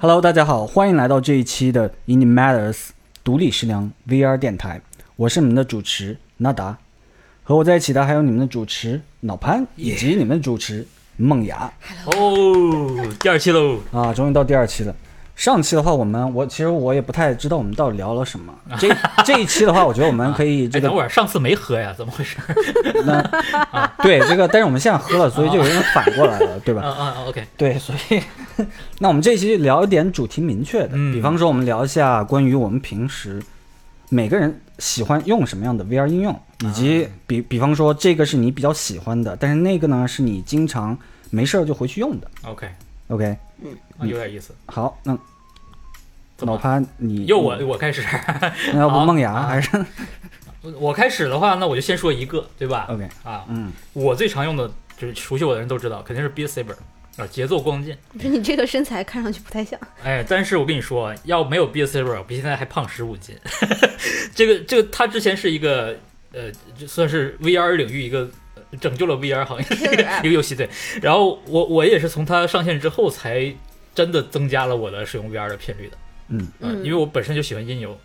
Hello，大家好，欢迎来到这一期的 Indie Matters 独立食粮 VR 电台，我是你们的主持纳达，和我在一起的还有你们的主持脑潘以及你们的主持梦雅。哦，第二期喽，啊，终于到第二期了。上期的话，我们我其实我也不太知道我们到底聊了什么。这这一期的话，我觉得我们可以这哎，个等会儿上次没喝呀，怎么回事？那对这个，但是我们现在喝了，所以就有点反过来了，对吧？嗯嗯，OK，对，所以那我们这一期聊一点主题明确的，嗯比方说我们聊一下关于我们平时每个人喜欢用什么样的 VR 应用，以及啊比比方说这个是你比较喜欢的，但是那个呢是你经常没事儿就回去用的。OK，OK，嗯有点意思。好，那老潘你又我我开始，那要不好梦雅啊还是 我开始的话，那我就先说一个，对吧？OK？啊，嗯，我最常用的就是熟悉我的人都知道，肯定是 Beat Saber 啊，节奏光剑。不是你这个身材看上去不太像，哎，但是我跟你说，要没有 Beat Saber，我比现在还胖十五斤。这个这个，他之前是一个呃，就算是 VR 领域一个呃拯救了 VR 行业的一个一个游戏，对。然后我我也是从它上线之后，才真的增加了我的使用 VR 的频率的。嗯因为我本身就喜欢音游，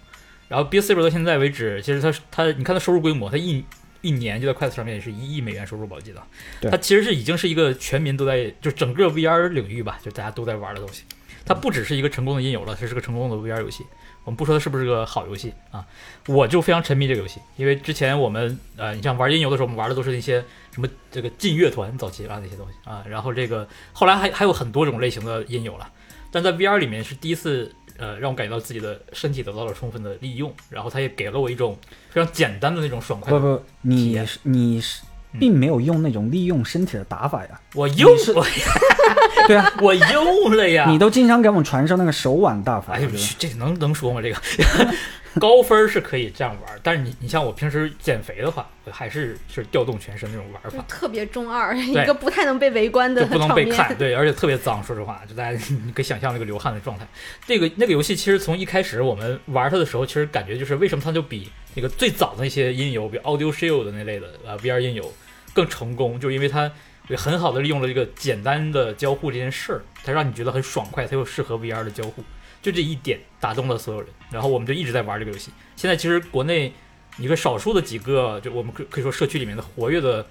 然后 Beat Saber 到现在为止，其实它它你看它收入规模，它一一年就在快手上面也是一亿美元收入吧，我记得。对它其实是已经是一个全民都在，就整个 VR 领域吧，就大家都在玩的东西。它不只是一个成功的音游了，它是个成功的 VR 游戏。我们不说它是不是个好游戏啊，我就非常沉迷这个游戏，因为之前我们呃，你像玩音游的时候，我们玩的都是那些什么这个劲乐团早期啊那些东西啊，然后这个后来还还有很多种类型的音游了，但在 VR 里面是第一次呃让我感觉到自己的身体得到了充分的利用，然后他也给了我一种非常简单的那种爽快。不不，你你是嗯并没有用那种利用身体的打法呀，我用你是我 对啊，我用了呀，你都经常给我们传授那个手腕大法，哎呦这能能说吗？这个 高分是可以这样玩，但是你你像我平时减肥的话，我还是是调动全身那种玩法，特别中二，一个不太能被围观的就不能。被看，对，而且特别脏。说实话，就大家你可以想象那个流汗的状态。这个那个游戏其实从一开始我们玩它的时候，其实感觉就是为什么它就比那个最早的那些音游，比如 Audio Shield 那类的呃 VR 音游更成功，就是因为它也很好的利用了这个简单的交互这件事儿，它让你觉得很爽快，它又适合 VR 的交互，就这一点打动了所有人。然后我们就一直在玩这个游戏。现在其实国内一个少数的几个，就我们可可以说社区里面的活跃的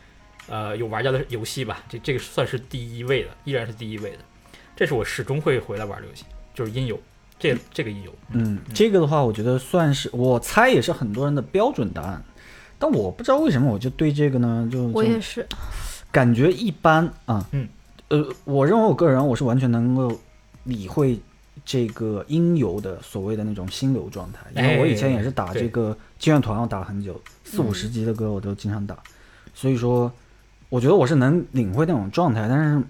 呃有玩家的游戏吧，这这个算是第一位的，依然是第一位的。这是我始终会回来玩的游戏，就是音游，这这个音游，嗯，这个的话，我觉得算是我猜也是很多人的标准答案，但我不知道为什么我就对这个呢，就就我也是，感觉一般啊。嗯，呃，我认为我个人我是完全能够理会这个音游的所谓的那种心流状态，因为我以前也是打这个劲乐团，我打了很久，四五十级的歌我都经常打，所以说我觉得我是能领会那种状态，但是。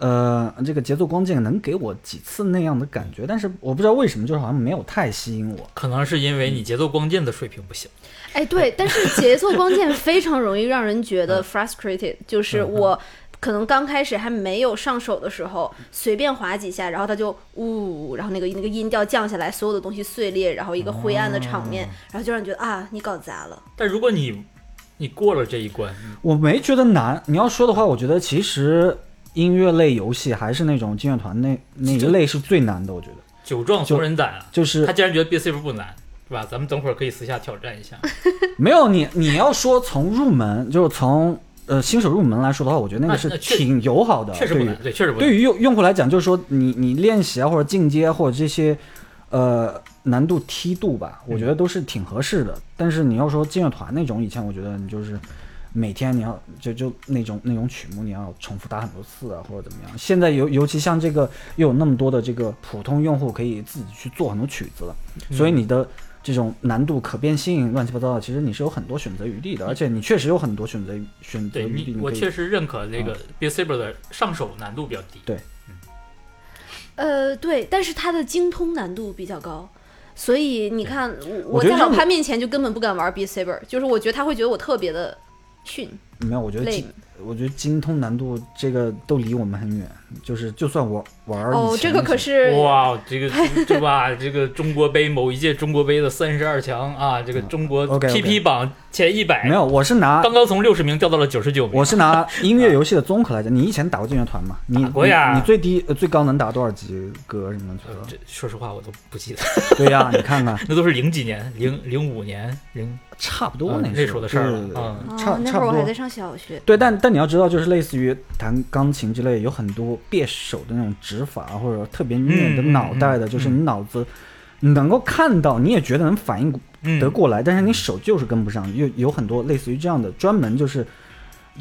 呃，这个节奏光剑能给我几次那样的感觉，但是我不知道为什么，就是好像没有太吸引我。可能是因为你节奏光剑的水平不行。哎，对，但是节奏光剑非常容易让人觉嗯得 frustrated，就是我可能刚开始还没有上手的时候，随便划几下，然后它就呜，然后那个那个音调降下来，所有的东西碎裂，然后一个灰暗的场面，哦然后就让你觉得啊，你搞砸了。但如果你你过了这一关，我没觉得难。你要说的话，我觉得其实音乐类游戏还是那种劲乐团那那一类是最难的。我觉得酒壮怂人胆啊！就是他竟然觉得 B C 不难，是吧？咱们等会儿可以私下挑战一下。没有你你要说从入门，就是从呃新手入门来说的话，我觉得那个是挺友好的。确实不难，对，确实不难。对于用用户来讲，就是说你你练习啊，或者进阶或者这些呃难度梯度吧，我觉得都是挺合适的。但是你要说劲乐团那种，以前我觉得你就是每天你要就就那种那种曲目你要重复打很多次啊，或者怎么样。现在尤尤其像这个又有那么多的这个普通用户可以自己去做很多曲子了，嗯所以你的。这种难度可变性乱七八糟的，其实你是有很多选择余地的，而且你确实有很多选择选择余地。我确实认可那个，B Saber 的上手难度比较低。对呃，对，但是它的精通难度比较高，所以你看，我在老潘面前就根本不敢玩 B Saber，就是我觉得他会觉得我特别的训。没有，我觉得精，我觉得精通难度这个都离我们很远。就是就算我玩儿哦，以前这个可是是哇，这个对吧？这个中国杯某一届中国杯的三十二强啊，这个中国 PP 榜前一百没，有，我是拿刚刚从六十名掉到了九十九名。我是拿音乐游戏的综合来讲。你以前打过劲乐团吗？你打过呀你你最低呃最高能打多少级歌什么的？呃这说实话我都不记得，对呀，你看看，那都是零几年，零零五年，零差不多啊那那时候的事儿了嗯哦差差不多会儿我还在。上小学。对，但但你要知道，就是类似于弹钢琴之类，有很多别手的那种指法，或者特别虐你的脑袋的，嗯就是你脑子能够看到，你也觉得能反应嗯得过来，但是你手就是跟不上。有有很多类似于这样的，专门就是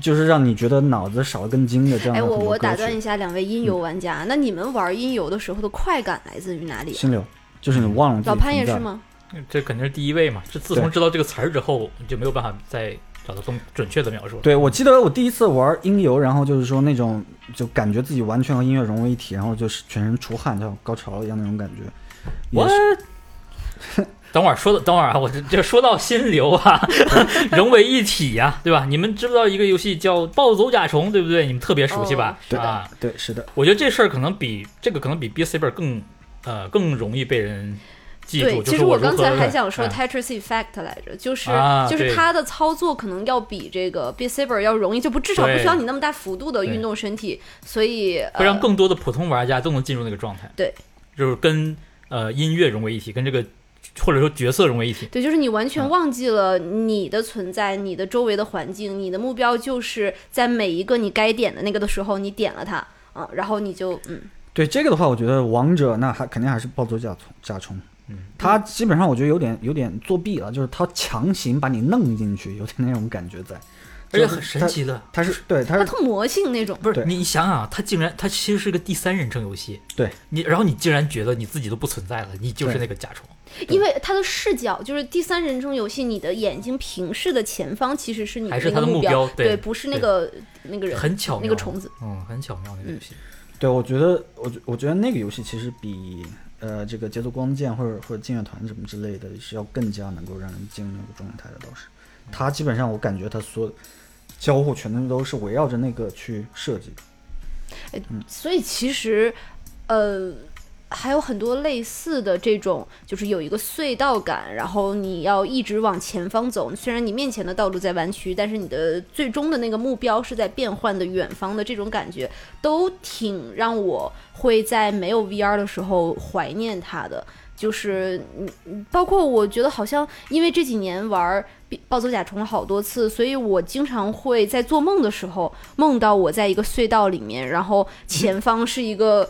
就是让你觉得脑子少了根筋的这样哎，我我打断一下两位音游玩家，那你们玩音游的时候的快感来自于哪里啊？心流，就是你忘了老潘也是？吗？这肯定是第一位嘛。这自从知道这个词儿之后，你就没有办法再找到更准确的描述。对，我记得我第一次玩音游，然后就是说那种就感觉自己完全和音乐融为一体，然后就是全身出汗，像高潮一样那种感觉。我 等会儿说的，等会儿啊，我这这说到心流啊，融为一体呀、对吧？你们知不知道一个游戏叫《暴走甲虫》，对不对？你们特别熟悉吧？哦是的啊，对，是的，我觉得这事儿可能比这个可能比 Beat Saber 更呃更容易被人记对，其实我刚才还想说哎 Tetris Effect 来着，就是、就是它的操作可能要比这个 Beat Saber 要容易，就不至少不需要你那么大幅度的运动身体，所以会让呃更多的普通玩家都能进入那个状态。对，就是跟呃音乐融为一体，跟这个或者说角色融为一体。对，就是你完全嗯忘记了你的存在，你的周围的环境，你的目标就是在每一个你该点的那个的时候，你点了它，嗯，然后你就嗯，对这个的话，我觉得王者那还肯定还是暴走甲虫甲虫。嗯，他基本上我觉得有点有点作弊了，就是他强行把你弄进去，有点那种感觉在。而且很神奇的，他是对他是它特魔性那种。不是你想想啊，它竟然他其实是个第三人称游戏，对你，然后你竟然觉得你自己都不存在了，你就是那个甲虫。因为它的视角就是第三人称游戏，你的眼睛平视的前方其实是你还是他的那个目目标对对，不是那个那个人，很巧妙，那个虫子，嗯，很巧妙那个游戏。对，我觉得我觉我觉得那个游戏其实比呃这个节奏光剑或者或者劲乐团什么之类的是要更加能够让人进入那个状态的，倒是。他基本上我感觉他所有交互全都是围绕着那个去设计的。所以其实呃。还有很多类似的这种，就是有一个隧道感，然后你要一直往前方走。虽然你面前的道路在弯曲，但是你的最终的那个目标是在变换的远方的这种感觉，都挺让我会在没有 VR 的时候怀念它的。就是，包括我觉得好像因为这几年玩《暴走甲虫》了好多次，所以我经常会在做梦的时候梦到我在一个隧道里面，然后前方是一个。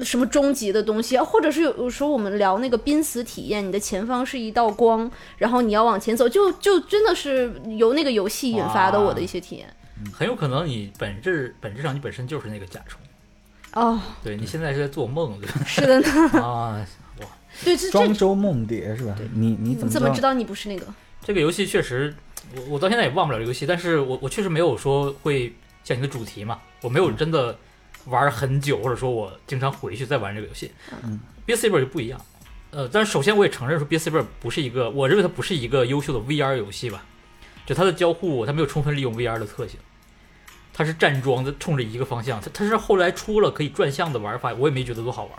什么终极的东西，啊或者是有有时候我们聊那个濒死体验，你的前方是一道光，然后你要往前走，就就真的是由那个游戏引发的我的一些体验。很有可能你本质本质上你本身就是那个甲虫，哦，对你现在是在做梦，对吧？是的呢，啊，哇对，这庄周梦蝶是吧？你你怎么知道？你怎么知道你不是那个？这个游戏确实，我我到现在也忘不了这个游戏，但是我我确实没有说会像你的主题嘛，我没有真的玩很久，或者说我经常回去再玩这个游戏。嗯 b s Saber 就不一样，呃，但是首先我也承认说 b s Saber 不是一个，我认为它不是一个优秀的 VR 游戏吧，就它的交互它没有充分利用 VR 的特性。它是站桩的，冲着一个方向。它它是后来出了可以转向的玩法，我也没觉得多好玩。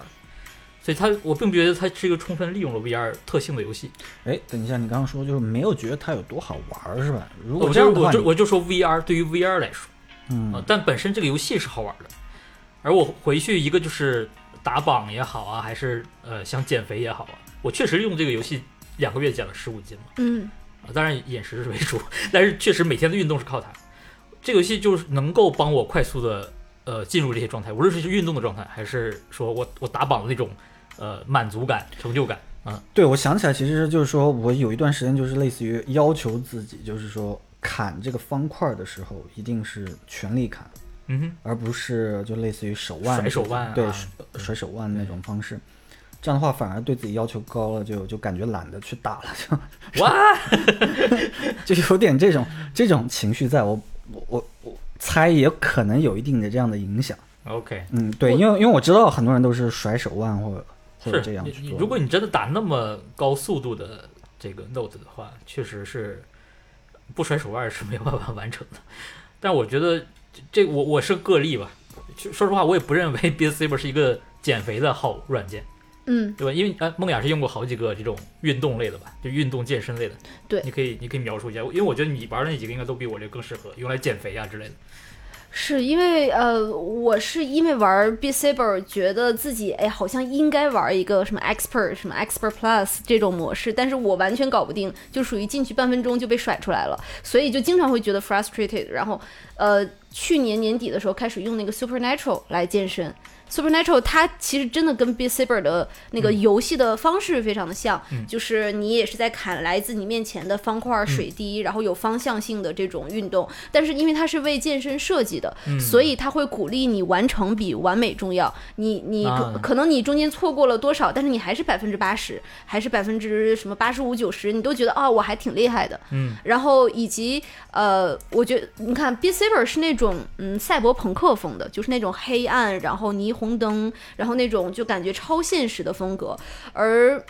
所以它我并不觉得它是一个充分利用了 VR 特性的游戏。哎，等一下，你刚刚说就是没有觉得它有多好玩儿是吧？如果这样的话，我就我就说 VR 对于 VR 来说，嗯呃，但本身这个游戏是好玩的。而我回去一个就是打榜也好啊，还是呃想减肥也好啊，我确实用这个游戏两个月减了十五斤嘛。嗯，啊，当然饮食是为主，但是确实每天的运动是靠它。这个游戏就是能够帮我快速的呃进入这些状态，无论是运动的状态，还是说我我打榜的那种呃满足感、成就感啊。对，我想起来，其实就是说我有一段时间就是类似于要求自己，就是说砍这个方块的时候一定是全力砍，嗯哼，而不是就类似于手腕甩手腕对啊甩甩手腕那种方式。这样的话反而对自己要求高了，就就感觉懒得去打了，就哇，就有点这种这种情绪在我我我我猜也可能有一定的这样的影响。OK，嗯，对，因为因为我知道很多人都是甩手腕或者或者这样去做。如果你真的打那么高速度的这个 Note 的话，确实是不甩手腕是没有办法完成的。但我觉得这这我我是个例吧。就说实话，我也不认为 Beat Saber 是一个减肥的好软件，嗯，对吧？因为呃，梦雅是用过好几个这种运动类的吧，就运动健身类的。对你可以你可以描述一下，因为我觉得你玩的那几个应该都比我这个更适合用来减肥啊之类的。是因为呃，我是因为玩 B Saber 觉得自己哎，好像应该玩一个什么 Expert、什么 Expert Plus 这种模式，但是我完全搞不定，就属于进去半分钟就被甩出来了，所以就经常会觉得 frustrated。然后呃，去年年底的时候开始用那个 Supernatural 来健身。Supernatural 它其实真的跟 Saber 的那个游戏的方式非常的像，嗯就是你也是在砍来自你面前的方块水滴，然后有方向性的这种运动。但是因为它是为健身设计的，嗯所以它会鼓励你完成比完美重要。你你可、啊可能你中间错过了多少，但是你还是百分之八十，还是百分之什么八十五九十，你都觉得啊、我还挺厉害的。嗯，然后以及呃，我觉得你看 Saber 是那种嗯赛博朋克风的，就是那种黑暗，然后霓虹灯，然后那种就感觉超现实的风格，而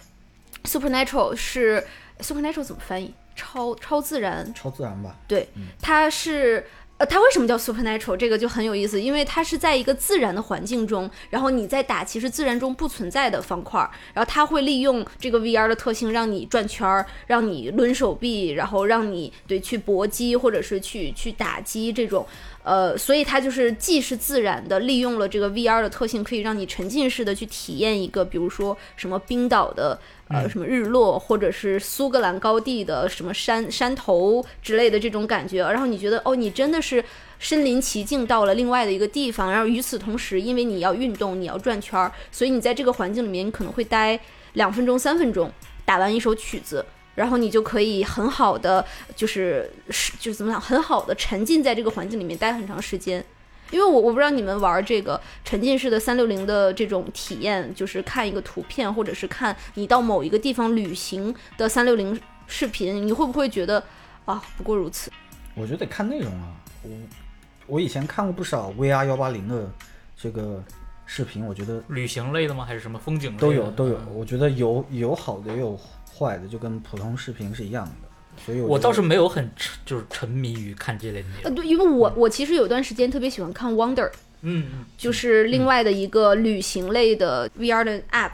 Supernatural 是 Supernatural 怎么翻译？超超自然，超自然吧？对，它是。呃，它为什么叫 supernatural？这个就很有意思，因为它是在一个自然的环境中，然后你在打其实自然中不存在的方块儿，然后它会利用这个 VR 的特性，让你转圈儿，让你抡手臂，然后让你对去搏击或者是去去打击这种，呃，所以它就是既是自然的，利用了这个 VR 的特性，可以让你沉浸式的去体验一个，比如说什么冰岛的。呃，什么日落，或者是苏格兰高地的什么山山头之类的这种感觉，然后你觉得哦，你真的是身临其境到了另外的一个地方，然后与此同时，因为你要运动，你要转圈儿，所以你在这个环境里面，你可能会待两分钟、三分钟，打完一首曲子，然后你就可以很好的就是是就是怎么讲，很好的沉浸在这个环境里面待很长时间。因为我我不知道你们玩这个沉浸式的三六零的这种体验，就是看一个图片，或者是看你到某一个地方旅行的三六零视频，你会不会觉得啊，不过如此？我觉得得看内容啊。我我以前看过不少 VR 幺八零的这个视频，我觉得旅行类的吗？还是什么风景类的都有都有。我觉得有有好的也有坏的，就跟普通视频是一样的。所以我倒是没有很沉就是沉迷于看这类的内呃，对，因为我我其实有段时间特别喜欢看 Wonder，嗯嗯，就是另外的一个旅行类的 VR 的 app。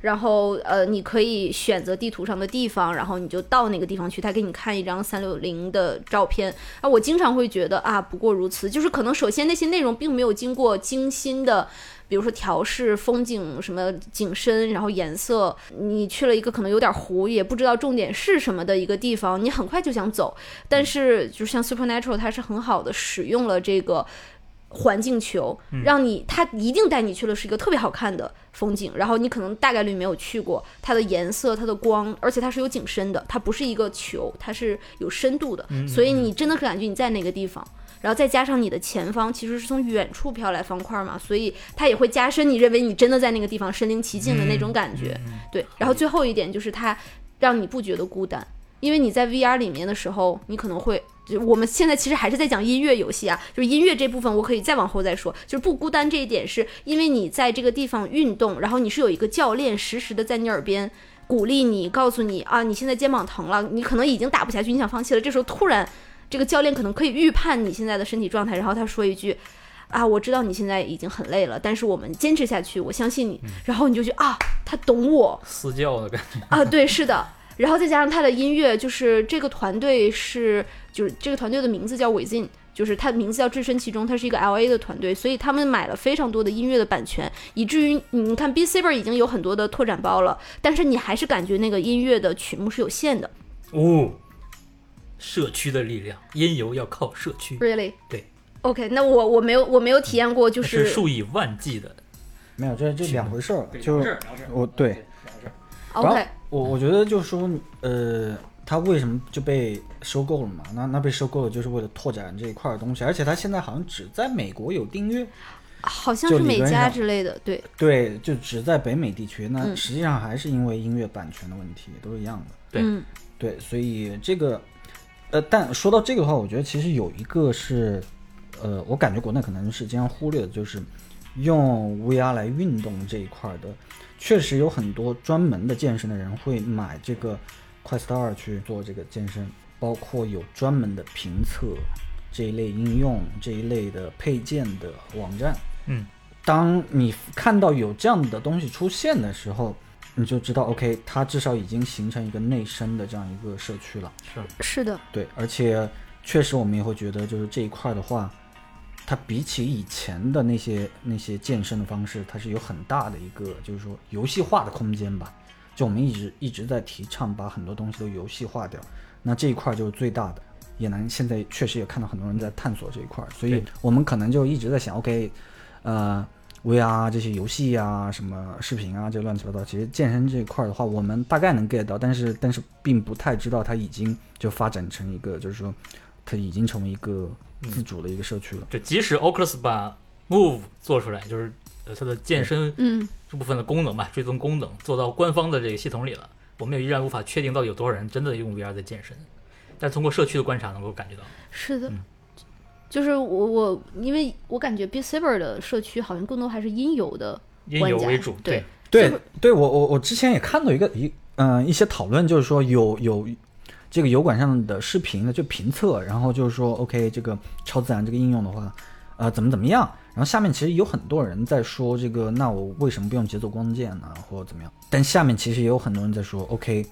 然后，呃，你可以选择地图上的地方，然后你就到那个地方去，他给你看一张三六零的照片。啊，我经常会觉得啊，不过如此，就是可能首先那些内容并没有经过精心的，比如说调试风景什么景深，然后颜色，你去了一个可能有点糊，也不知道重点是什么的一个地方，你很快就想走。但是，就像 Supernatural，它是很好的使用了这个。环境球，让你它一定带你去了是一个特别好看的风景，然后你可能大概率没有去过，它的颜色、它的光，而且它是有景深的，它不是一个球，它是有深度的，所以你真的是感觉你在哪个地方。然后再加上你的前方其实是从远处飘来方块嘛，所以它也会加深你认为你真的在那个地方身临其境的那种感觉。对，然后最后一点就是它让你不觉得孤单，因为你在 VR 里面的时候，你可能会。就我们现在其实还是在讲音乐游戏啊，就是音乐这部分我可以再往后再说。就是不孤单这一点，是因为你在这个地方运动，然后你是有一个教练实时的在你耳边鼓励你，告诉你啊，你现在肩膀疼了，你可能已经打不下去，你想放弃了。这时候突然，这个教练可能可以预判你现在的身体状态，然后他说一句。啊，我知道你现在已经很累了，但是我们坚持下去，我相信你。然后你就觉得啊，他懂我，私教的感觉。啊，对，是的。然后再加上他的音乐，就是这个团队是，就是这个团队的名字叫 Within，就是他的名字叫置身其中，他是一个 L A 的团队，所以他们买了非常多的音乐的版权，以至于你看 B Saber 已经有很多的拓展包了，但是你还是感觉那个音乐的曲目是有限的。哦，社区的力量，音游要靠社区，Really？对。OK，那我我没有我没有体验过，就是数以万计的。没有，这这两回事儿。就是我对。OK，我我觉得就是说，呃，他为什么就被收购了嘛？那那被收购了就是为了拓展这一块的东西，而且他现在好像只在美国有订阅，好像是美加之类的，对对，就只在北美地区。那嗯实际上还是因为音乐版权的问题，都是一样的。对嗯对，所以这个，呃，但说到这个的话，我觉得其实有一个是，呃，我感觉国内可能是经常忽略的，就是用 VR 来运动这一块的，确实有很多专门的健身的人会买这个 Quest 二去做这个健身，包括有专门的评测，这一类应用、这一类的配件的网站。嗯，当你看到有这样的东西出现的时候，你就知道，OK，它至少已经形成一个内生的这样一个社区了。是是的，对，而且确实我们也会觉得，就是这一块的话，它比起以前的那些那些健身的方式，它是有很大的一个就是说游戏化的空间吧。就我们一直一直在提倡把很多东西都游戏化掉，那这一块就是最大的。也能现在确实也看到很多人在探索这一块，所以我们可能就一直在想，OK，呃，VR 这些游戏啊，什么视频啊，这乱七八糟，其实健身这一块的话，我们大概能 get 到，但是但是并不太知道它已经就发展成一个，就是说它已经成为一个自主的一个社区了。就即使 Oculus 把 Move 做出来，就是呃它的健身嗯，这部分的功能吧，追踪功能做到官方的这个系统里了，我们也依然无法确定到底有多少人真的用 VR 在健身，但通过社区的观察能够感觉到。是的嗯。就是我我，因为我感觉 b s a b e r 的社区好像更多还是音游的因玩家游为主，对，对对，我我我之前也看到一个一嗯、一些讨论，就是说有有这个油管上的视频的就评测，然后就是说 OK 这个超自然这个应用的话，呃怎么怎么样，然后下面其实有很多人在说这个，那我为什么不用节奏光剑呢，或者怎么样？但下面其实也有很多人在说 OK，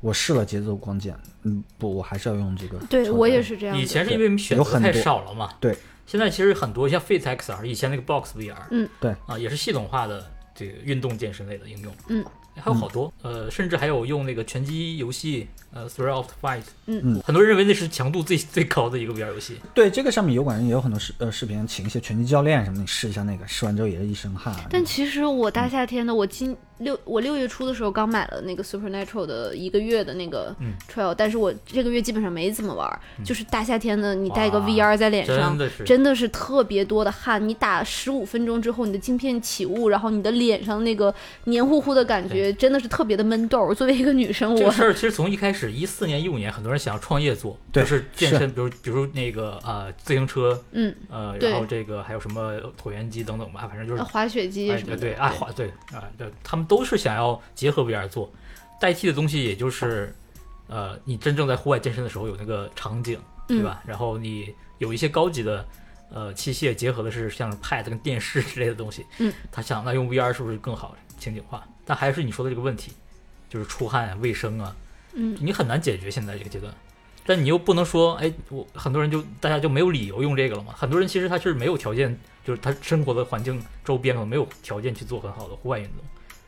我试了节奏光剑，嗯不，我还是要用这个。对我也是这样。以前是因为选择太少了嘛，对。现在其实很多像 Fit XR，以前那个 Box VR，嗯，对啊，也是系统化的这个运动健身类的应用，嗯，还有好多，呃，甚至还有用那个拳击游戏，呃，Thrill of Fight，嗯。嗯。很多人认为那是强度最最高的一个 VR 游戏，对这个上面油管上也有很多视呃视频，请一些拳击教练什么的，你试一下那个，试完之后也是一身汗。但其实我大夏天的，我今六我六月初的时候刚买了那个 Supernatural 的一个月的那个嗯。trial，、但是我这个月基本上没怎么玩儿，就是大夏天的，你戴一个 VR 在脸真上。的是真的是特别多的汗，你打十五分钟之后，你的镜片起雾，然后你的脸上那个黏糊糊的感觉，真的是特别的闷痘儿。作为一个女生，我这事儿其实从一开始一四年、一五年，很多人想要创业做，对就是健身，比如比如那个呃自行车，嗯，呃，然后这个还有什么椭圆机等等吧，反正就是呃滑雪机哎什么的，对对爱滑对啊，对，他们都是想要结合 VR 做，代替的东西也就是呃，你真正在户外健身的时候有那个场景，对嗯吧？然后你有一些高级的。呃，器械结合的是像 Pad 跟电视之类的东西，嗯，他想那用 VR 是不是更好情景化？但还是你说的这个问题，就是出汗啊、卫生啊，嗯，你很难解决现在这个阶段。但你又不能说，哎，我很多人就大家就没有理由用这个了嘛？很多人其实他是没有条件，就是他生活的环境周边可能没有条件去做很好的户外运动，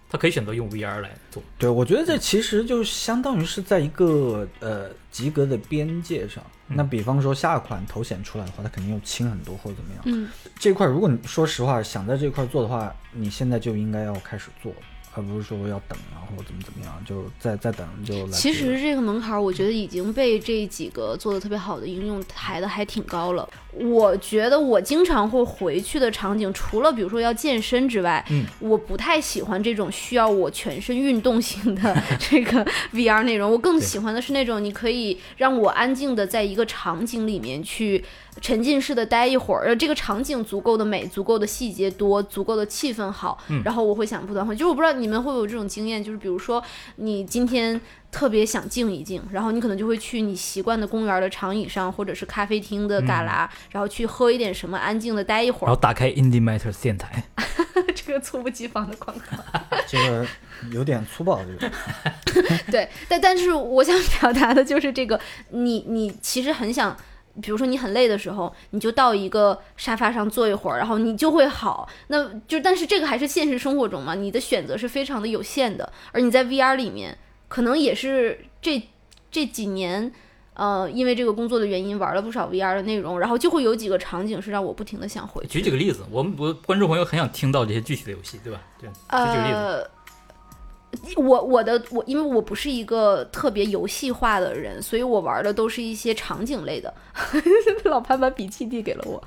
他可以选择用 VR 来做。对，我觉得这其实就相当于是在一个呃及格的边界上。嗯那比方说下款头显出来的话，它肯定又轻很多或者怎么样。嗯，这块如果你说实话想在这块做的话，你现在就应该要开始做，而不是说要等啊或者怎么怎么样，就再再等就来。其实这个门槛，儿，我觉得已经被这几个做的特别好的应用抬的还挺高了。我觉得我经常会回去的场景，除了比如说要健身之外，嗯，我不太喜欢这种需要我全身运动型的 这个 VR 内容。我更喜欢的是那种你可以让我安静的在一个场景里面去沉浸式的待一会儿，呃这个场景足够的美，足够的细节多，足够的气氛好，嗯然后我会想不断换。就是我不知道你们会不会有这种经验，就是比如说你今天特别想静一静，然后你可能就会去你习惯的公园的长椅上，或者是咖啡厅的旮旯，然后去喝一点什么，安静的待一会儿。然后打开 Indie Matters 电台，这个猝不及防的广告。这个有点粗暴，这个 对，但但是我想表达的就是这个，你你其实很想。比如说你很累的时候，你就到一个沙发上坐一会儿，然后你就会好。那就但是这个还是现实生活中嘛，你的选择是非常的有限的。而你在 VR 里面，可能也是这这几年，呃，因为这个工作的原因玩了不少 VR 的内容，然后就会有几个场景是让我不停的想回去。举几个例子，我们我观众朋友很想听到这些具体的游戏，对吧？对，举几个例子。呃，我我的我，因为我不是一个特别游戏化的人，所以我玩的都是一些场景类的。老潘把笔记递给了我。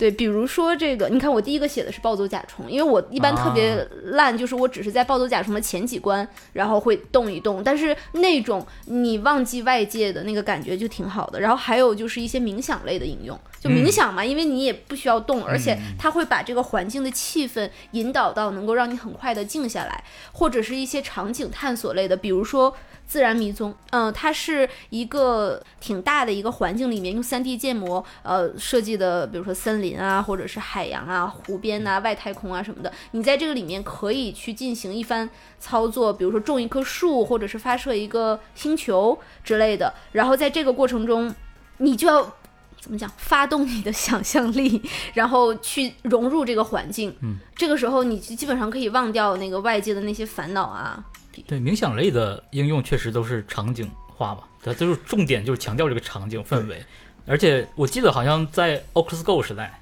对，比如说这个，你看我第一个写的是暴走甲虫，因为我一般特别烂，就是我只是在暴走甲虫的前几关，然后会动一动，但是那种你忘记外界的那个感觉就挺好的。然后还有就是一些冥想类的应用，就冥想嘛，因为你也不需要动，而且它会把这个环境的气氛引导到能够让你很快的静下来，或者是一些场景探索类的，比如说。自然迷踪，嗯，它是一个挺大的一个环境里面用 3D 建模呃设计的，比如说森林啊，或者是海洋啊、湖边呐、外太空啊什么的。你在这个里面可以去进行一番操作，比如说种一棵树，或者是发射一个星球之类的。然后在这个过程中，你就要怎么讲？发动你的想象力，然后去融入这个环境。嗯，这个时候你基本上可以忘掉那个外界的那些烦恼啊。对冥想类的应用确实都是场景化吧，它就是重点就是强调这个场景氛围，而且我记得好像在 Oculus Go 时代，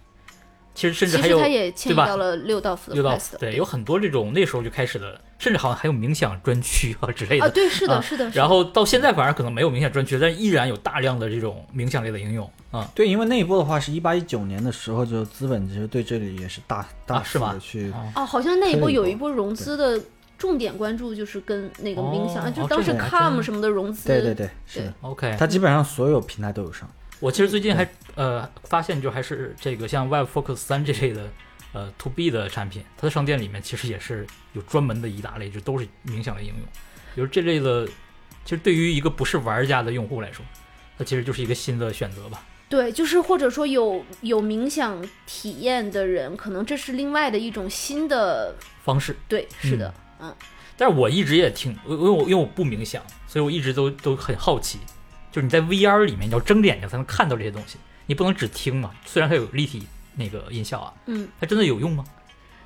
其实甚至还有它也迁移对吧到了六道夫的六道 Quest 对，有很多这种那时候就开始的，甚至好像还有冥想专区啊之类的。啊，对，是的，啊是的。是的然后到现在反而可能没有冥想专区，但依然有大量的这种冥想类的应用啊。对，因为那一波的话是一八一九年的时候，就资本其实对这里也是大大啊是吗幅的去，啊哦，好像那一波有一波融资的重点关注就是跟那个冥想，就当时这个还 Com 真什么的融资，对对对，是的，OK，它基本上所有平台都有上。我其实最近还呃发现，就还是这个像 Web Focus 三这类的呃 To B 的产品，它的商店里面其实也是有专门的一大类，就都是冥想的应用。比如这类的，其实对于一个不是玩家的用户来说，它其实就是一个新的选择吧。对，就是或者说有有 冥想体验的人，可能这是另外的一种新的，方式，对，是的，嗯，但是我一直也挺，因为我因为我不冥想，所以我一直都都很好奇，就是你在 VR 里面你要睁着眼睛才能看到这些东西，你不能只听嘛。虽然它有立体那个音效啊，嗯，它真的有用吗？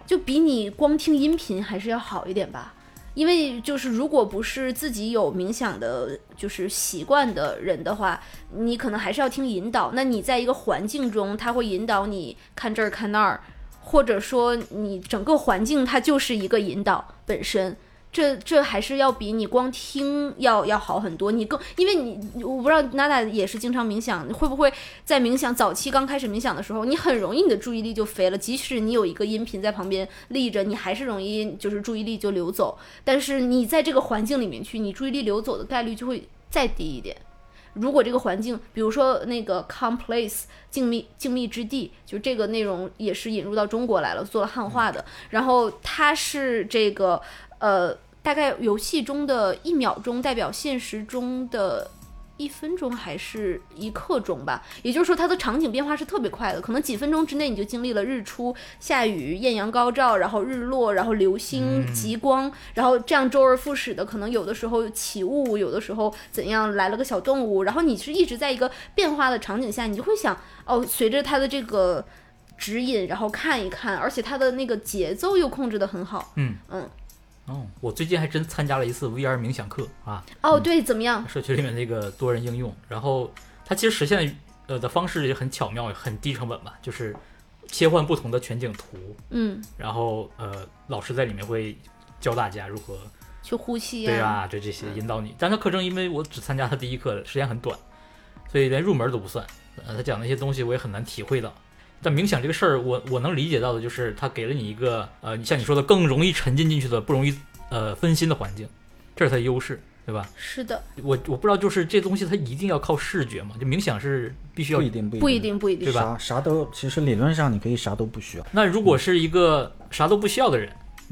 就比你光听音频还是要好一点吧。因为就是如果不是自己有冥想的，就是习惯的人的话，你可能还是要听引导。那你在一个环境中，它会引导你看这儿看那儿，或者说你整个环境它就是一个引导本身。这这还是要比你光听要要好很多。你更因为你我不知道娜娜也是经常冥想，会不会在冥想早期刚开始冥想的时候，你很容易你的注意力就飞了，即使你有一个音频在旁边立着，你还是容易就是注意力就流走。但是你在这个环境里面去，你注意力流走的概率就会再低一点。如果这个环境，比如说那个 Calm Place 静谧静谧之地，就这个内容也是引入到中国来了，做了汉化的。然后它是这个呃，大概游戏中的一秒钟代表现实中的。一分钟还是一刻钟吧，也就是说它的场景变化是特别快的，可能几分钟之内你就经历了日出、下雨、艳阳高照，然后日落，然后流星、极光，然后这样周而复始的，可能有的时候起雾，有的时候怎样来了个小动物，然后你是一直在一个变化的场景下，你就会想，哦，随着它的这个指引，然后看一看，而且它的那个节奏又控制的很好，嗯。嗯，哦，我最近还真参加了一次 VR 冥想课啊，哦，对，怎么样？社区里面那个多人应用，然后它其实实现呃的方式也很巧妙，很低成本吧，就是切换不同的全景图，嗯，然后呃老师在里面会教大家如何去呼吸对啊，对这些引导你。但他课程因为我只参加他第一课，时间很短，所以连入门都不算。呃，他讲那些东西我也很难体会到。但冥想这个事儿，我我能理解到的就是它给了你一个呃，像你说的更容易沉浸进去的、不容易呃分心的环境，这是它的优势，对吧？是的，我我不知道，就是这东西它一定要靠视觉嘛？就冥想是必须要不一定不一不一定，不一定对，吧啥啥都，其实理论上你可以啥都不需要。那如果是一个啥都不需要的人，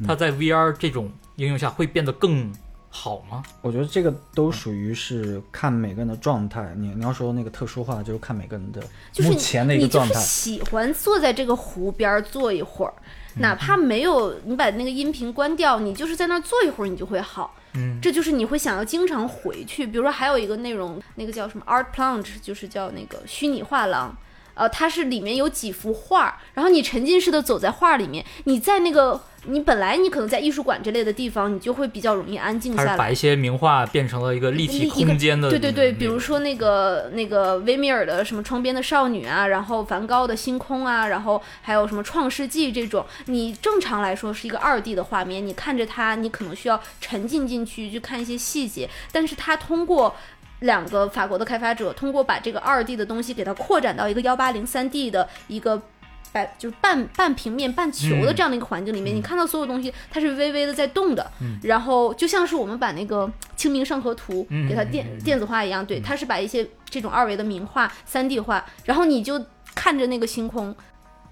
他在 VR 这种应用下会变得更好吗？我觉得这个都属于是看每个人的状态。你你要说那个特殊化，就是看每个人的就是目前的一你就是个状态。喜欢坐在这个湖边儿坐一会儿，嗯哪怕没有你把那个音频关掉，你就是在那儿坐一会儿，你就会好。嗯，这就是你会想要经常回去。比如说还有一个内容，那个叫什么 Art Plunge，就是叫那个虚拟画廊。呃，它是里面有几幅画，然后你沉浸式的走在画里面，你在那个你本来你可能在艺术馆之类的地方，你就会比较容易安静下来。把一些名画变成了一个立体空间的对对对，比如说那个那个维米尔的什么《窗边的少女》啊，然后梵高的星空啊，然后还有什么《创世纪》这种，你正常来说是一个二 D 的画面，你看着它，你可能需要沉浸进去去看一些细节，但是它通过。两个法国的开发者通过把这个二 D 的东西给它扩展到一个幺八零三 D 的一个百就是半半平面半球的这样的一个环境里面，你看到所有东西它是微微的在动的，然后就像是我们把那个《清明上河图》给它电电子化一样，对，它是把一些这种二维的名画三 D 化，然后你就看着那个星空，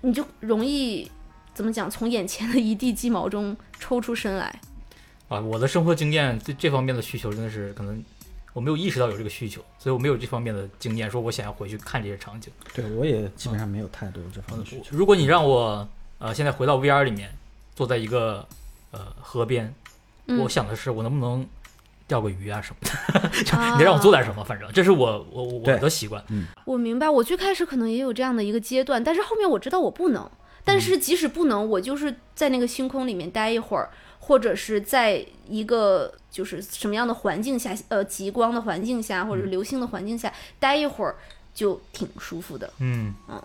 你就容易怎么讲，从眼前的一地鸡毛中抽出身来。啊，我的生活经验对这方面的需求真的是可能我没有意识到有这个需求，所以我没有这方面的经验，说我想要回去看这些场景。对我也基本上没有太多这方面的需求。如果你让我呃现在回到 VR 里面，坐在一个呃河边，嗯我想的是我能不能钓个鱼啊什么的，就啊你得让我做点什么，反正这是我我我的习惯。嗯我明白，我最开始可能也有这样的一个阶段，但是后面我知道我不能。但是即使不能，我就是在那个星空里面待一会儿，或者是在一个就是什么样的环境下，呃，极光的环境下，或者是流星的环境下待一会儿，就挺舒服的。嗯嗯，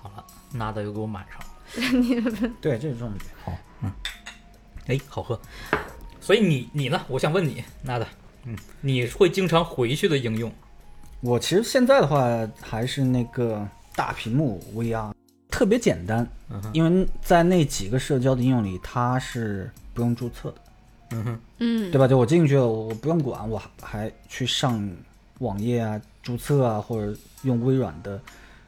好了，娜的又给我满上了。对，这是重点。好，嗯哎，好喝。所以你你呢？我想问你，娜的，嗯，你会经常回去的应用？我其实现在的话还是那个大屏幕 VR，特别简单，嗯，因为在那几个社交的应用里，它是不用注册的，嗯哼，嗯，对吧？就我进去了，我不用管，我还还去上网页啊、注册啊，或者用微软的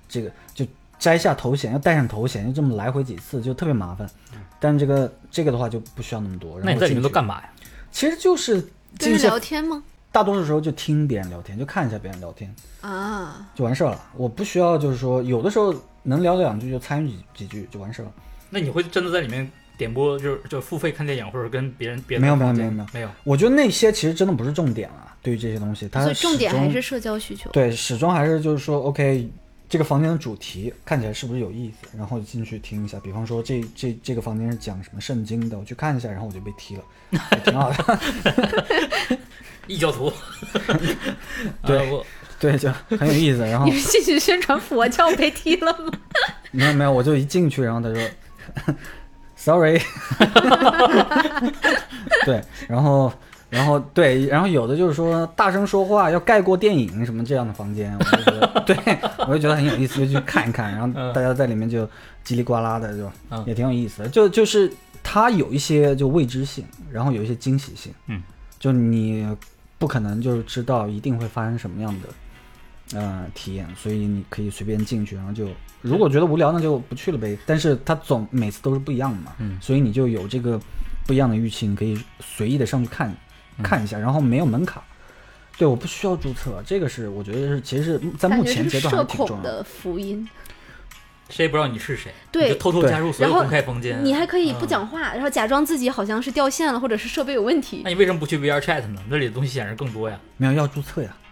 这个就摘下头衔，要戴上头衔，就这么来回几次，就特别麻烦。但这个这个的话就不需要那么多。然后那你在里面都干嘛呀？其实就是跟人进去，聊天吗？大多数时候就听别人聊天，就看一下别人聊天啊，就完事儿了。我不需要就是说，有的时候能聊两句就参与几几句就完事了。那你会真的在里面点播，就是就付费看电影，或者跟别人别的没有没有没有没有没有。我觉得那些其实真的不是重点啊，对于这些东西，它所以重点始终还是社交需求。对，始终还是就是说，OK，这个房间的主题看起来是不是有意思，然后进去听一下。比方说这这这个房间是讲什么圣经的，我去看一下，然后我就被踢了，挺好的。异教徒，对对，就很有意思。然后你是进去宣传佛教被踢了吗？没有没有，我就一进去，然后他说，sorry，对，然后然后对，然后有的就是说大声说话要盖过电影什么这样的房间，我就觉得 对，我就觉得很有意思，就去看一看，然后嗯大家在里面就叽里呱啦的，就嗯也挺有意思的，就就是它有一些就未知性，然后有一些惊喜性，嗯，就你不可能就是知道一定会发生什么样的。呃，体验，所以你可以随便进去，然后就如果觉得无聊，那就不去了呗。但是它总每次都是不一样的嘛，嗯所以你就有这个不一样的预期，你可以随意的上去看看一下，然后没有门槛。对，我不需要注册，这个是我觉得是其实是在目前阶段还社是挺重要的。恐的福音。谁也不知道你是谁，对就偷偷加入所有然后公开房间。你还可以不嗯讲话，然后假装自己好像是掉线了，或者是设备有问题那你为什么不去 VR Chat 呢？那里的东西显然更多呀。没有要注册呀，哦，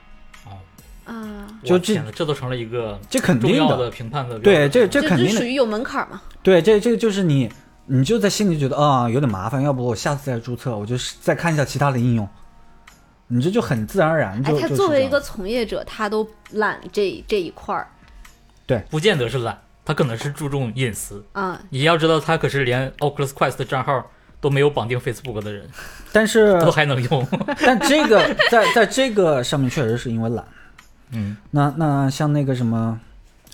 啊。就这这都成了一个这肯定的。要的评判的对，这这这肯定属于有门槛嘛？对，这这个就是你，你就在心里觉得啊、有点麻烦，要不我下次再注册，我就是再看一下其他的应用。你这就很自然而然哎他作为一个从业者，他都懒这这一块儿对不见得是懒，他可能是注重隐私。啊。你要知道，他可是连 Oculus Quest 的账号都没有绑定 Facebook 的人，但是都还能用。但这个在在这个上面确实是因为懒。嗯，那那像那个什么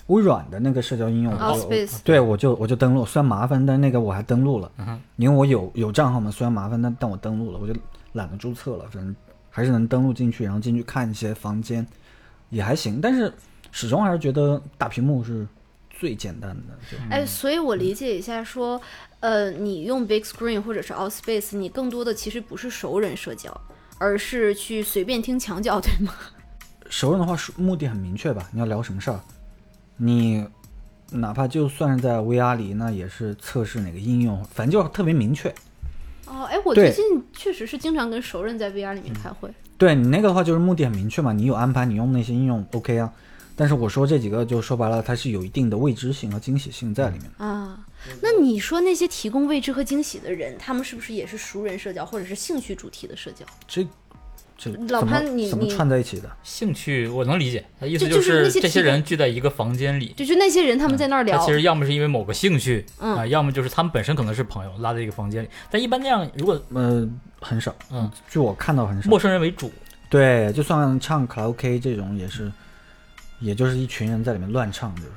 微软的那个社交应用，对我就我就登录，虽然麻烦，但那个我还登录了，嗯因为我有有账号嘛，虽然麻烦，但但我登录了，我就懒得注册了，反正还是能登录进去，然后进去看一些房间，也还行，但是始终还是觉得大屏幕是最简单的，就哎，所以我理解一下说，呃，你用 Big Screen 或者是 Outspace，你更多的其实不是熟人社交，而是去随便听墙角，对吗？熟人的话是目的很明确吧？你要聊什么事儿，你哪怕就算是在 VR 里，那也是测试哪个应用，反正就特别明确。哦，哎，我最近确实是经常跟熟人在 VR 里面开会。对你那个的话，就是目的很明确嘛，你有安排，你用那些应用 OK 啊。但是我说这几个，就说白了，它是有一定的未知性和惊喜性在里面。啊，那你说那些提供未知和惊喜的人，他们是不是也是熟人社交，或者是兴趣主题的社交？这这老怎么怎么潘你你串在一起的？兴趣我能理解，他意思就就是这些人聚在一个房间里。就就那些人他们在那儿聊，他其实要么是因为某个兴趣嗯啊、要么就是他们本身可能是朋友拉在一个房间里。但一般这样，如果呃，很少，嗯，据我看到很少。陌生人为主，对，就算唱卡拉 OK 这种，也是，也就是一群人在里面乱唱，就是。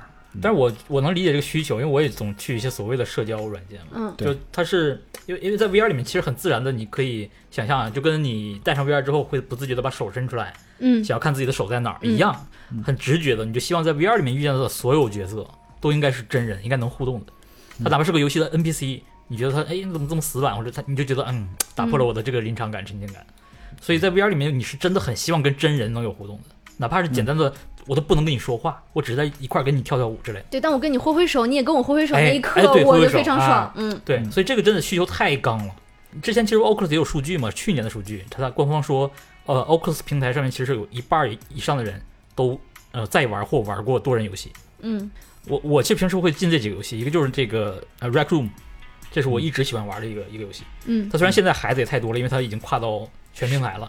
但是我我能理解这个需求，因为我也总去一些所谓的社交软件嘛。嗯。对。就它是因为因为在 VR 里面其实很自然的，你可以想象啊，就跟你戴上 VR 之后会不自觉的把手伸出来，嗯。想要看自己的手在哪儿，嗯。一样，很直觉的，你就希望在 VR 里面遇见到的所有角色都应该是真人，应该能互动的。他哪怕是个游戏的 NPC，你觉得他哎你怎么这么死板，或者他你就觉得嗯打破了我的这个临场感、沉浸感。所以在 VR 里面，你是真的很希望跟真人能有互动的，哪怕是简单的我都不能跟你说话，我只是在一块儿跟你跳跳舞之类的。对，当我跟你挥挥手，你也跟我挥挥手哎那一刻，我就非常爽啊。嗯对，嗯所以这个真的需求太刚了。之前其实 Oculus 也有数据嘛，去年的数据，它的官方说，呃，Oculus 平台上面其实有一半儿以上的人都呃在玩或玩过多人游戏。嗯我我其实平时会进这几个游戏，一个就是这个呃 Rec Room，这是我一直喜欢玩的一个一个游戏。嗯它虽然现在孩子也太多了，因为它已经跨到全平台了。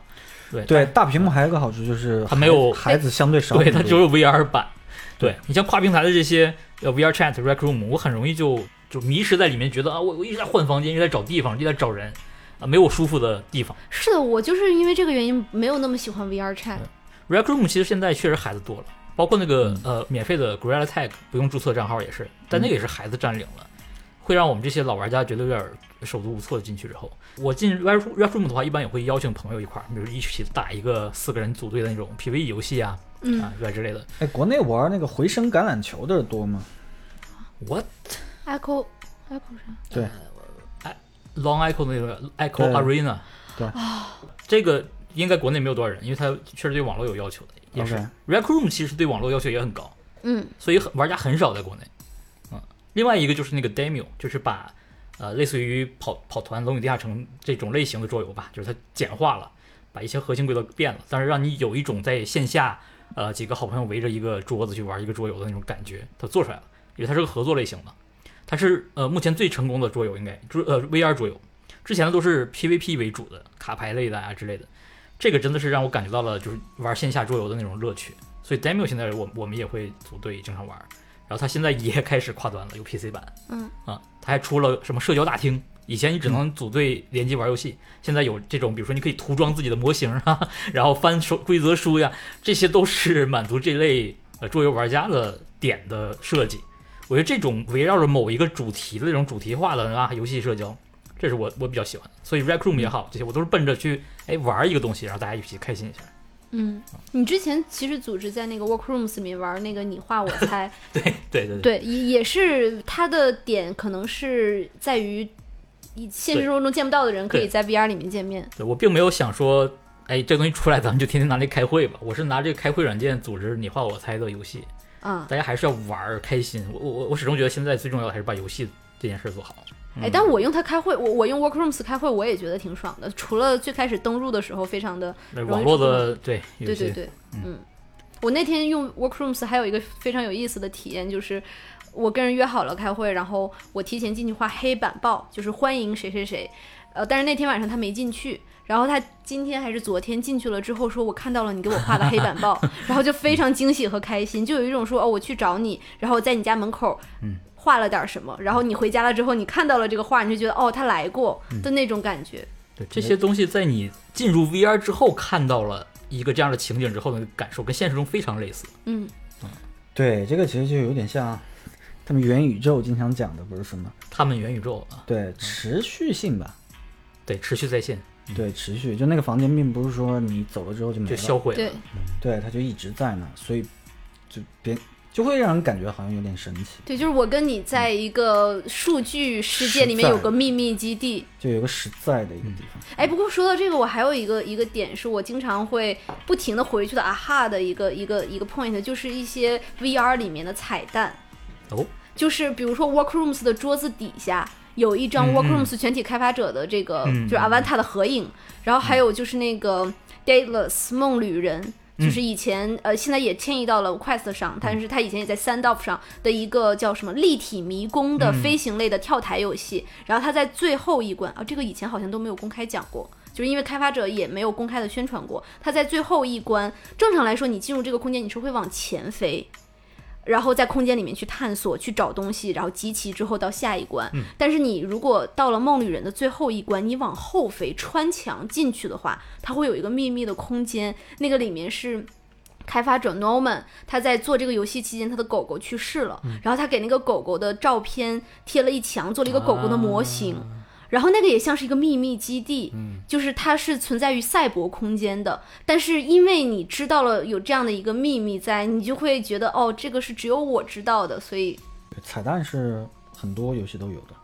对对，大屏幕还有个好处就是它没有孩子相对少很对，它只有 VR 版。对你像跨平台的这些呃 VR Chat、Rec Room，我很容易就就迷失在里面，觉得啊，我我一直在换房间，一直在找地方，一直在找人，啊，没有舒服的地方。是的，我就是因为这个原因没有那么喜欢 VR Chat。Rec Room 其实现在确实孩子多了，包括那个、嗯呃免费的 Gorilla Tag 不用注册账号也是，但那个也是孩子占领了，会让我们这些老玩家觉得有点手足无措的。进去之后，我进 Rec Room 的话，一般也会邀请朋友一块儿，比如一起打一个四个人组队的那种 PVE 游戏啊嗯啊之类的。哎，国内玩那个回声橄榄球的多吗？？What？Echo Echo 啥？对，Long Echo 那个 Echo Arena，对啊这个应该国内没有多少人，因为它确实对网络有要求的，也是 Rec Room 其实对网络要求也很高。嗯所以很玩家很少在国内。嗯，另外一个就是那个 Demio，就是把呃类似于跑跑团、龙与地下城这种类型的桌游吧，就是它简化了，把一些核心规则变了，但是让你有一种在线下呃几个好朋友围着一个桌子去玩一个桌游的那种感觉，它做出来了，因为它是个合作类型的，它是呃目前最成功的桌游，应该桌呃 VR 桌游，之前的都是 PVP 为主的卡牌类的啊之类的，这个真的是让我感觉到了就是玩线下桌游的那种乐趣。所以 Demo 现在我我们也会组队经常玩，然后它现在也开始跨端了，有 PC 版，嗯啊，它还出了什么社交大厅，以前你只能组队联机玩游戏，现在有这种，比如说你可以涂装自己的模型啊，然后翻书规则书呀，这些都是满足这类呃桌游玩家的点的设计。我觉得这种围绕着某一个主题的这种主题化的啊游戏社交，这是我我比较喜欢的。所以 Rec Room 也好，这些我都是奔着去哎玩一个东西，然后大家一起开心一下。嗯，你之前其实组织在那个 Workrooms 里面玩那个你画我猜，对对对对，也也是它的点可能是在于。以现实生活中见不到的人，可以在 VR 里面见面。对我并没有想说，哎，这东西出来咱们就天天拿这开会吧。我是拿这个开会软件组织你画我猜的游戏，啊，大家还是要玩儿开心。我我我始终觉得现在最重要的还是把游戏这件事做好。哎，但我用它开会，我我用 Workrooms 开会，我也觉得挺爽的。除了最开始登录的时候非常的，网络的对对对对，嗯，我那天用 Workrooms 还有一个非常有意思的体验，就是我跟人约好了开会，然后我提前进去画黑板报，就是欢迎谁谁谁，呃，但是那天晚上他没进去。然后他今天还是昨天进去了之后，说我看到了你给我画的黑板报，然后就非常惊喜和开心，就有一种说哦我去找你，然后在你家门口，嗯，画了点什么，然后你回家了之后，你看到了这个画，你就觉得哦他来过的那种感觉。对这些东西，在你进入 VR 之后看到了一个这样的情景之后的感受，跟现实中非常类似。嗯，对，这个其实就有点像他们元宇宙经常讲的，不是什么他们元宇宙啊，对持续性吧？对，持续在线。对，持续就那个房间并不是说你走了之后就没了，就销毁了。对，对，它就一直在那，所以就别就会让人感觉好像有点神奇，对，就是我跟你在一个数据世界里面有个秘密基地。就有个实在的一个地方。哎，不过说到这个，我还有一个一个点是我经常会不停的回去的啊哈的一个一个一个 point，就是一些 VR 里面的彩蛋。哦，就是比如说 Workrooms 的桌子底下有一张 Workrooms 全体开发者的这个、嗯就是 Avanta 的合影，然后还有就是那个 Dateless 梦旅人。就是以前呃，现在也迁移到了 Quest 上，但是它以前也在 Standoff 上的一个叫什么立体迷宫的飞行类的跳台游戏。然后它在最后一关啊，这个以前好像都没有公开讲过，就是因为开发者也没有公开的宣传过。它在最后一关，正常来说，你进入这个空间你是会往前飞，然后在空间里面去探索、去找东西，然后集齐之后到下一关。但是你如果到了梦旅人的最后一关，你往后飞穿墙进去的话，它会有一个秘密的空间，那个里面是。开发者 Norman 他在做这个游戏期间，他的狗狗去世了，然后他给那个狗狗的照片贴了一墙，做了一个狗狗的模型。然后那个也像是一个秘密基地，嗯，就是它是存在于赛博空间的，但是因为你知道了有这样的一个秘密在，你就会觉得哦，这个是只有我知道的，所以彩蛋是很多游戏都有的，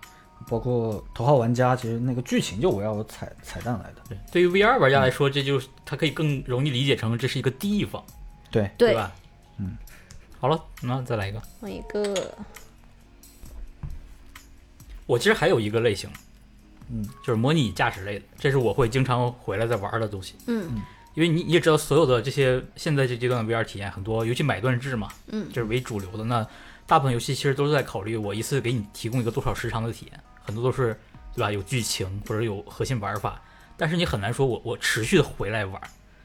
包括《头号玩家》，其实那个剧情就围绕着彩彩蛋来的。对，对于 VR 玩家来说，这就是它可以更容易理解成这是一个地方，对，对吧？嗯，好了，那再来一个。我一个。我其实还有一个类型，嗯，就是模拟驾驶类的，这是我会经常回来再玩的东西。嗯因为你你也知道，所有的这些现在这阶段的 VR 体验很多，尤其买断制嘛，嗯就是为主流的。那大部分游戏其实都是在考虑我一次给你提供一个多少时长的体验，很多都是对吧？有剧情或者有核心玩法，但是你很难说我我持续的回来玩。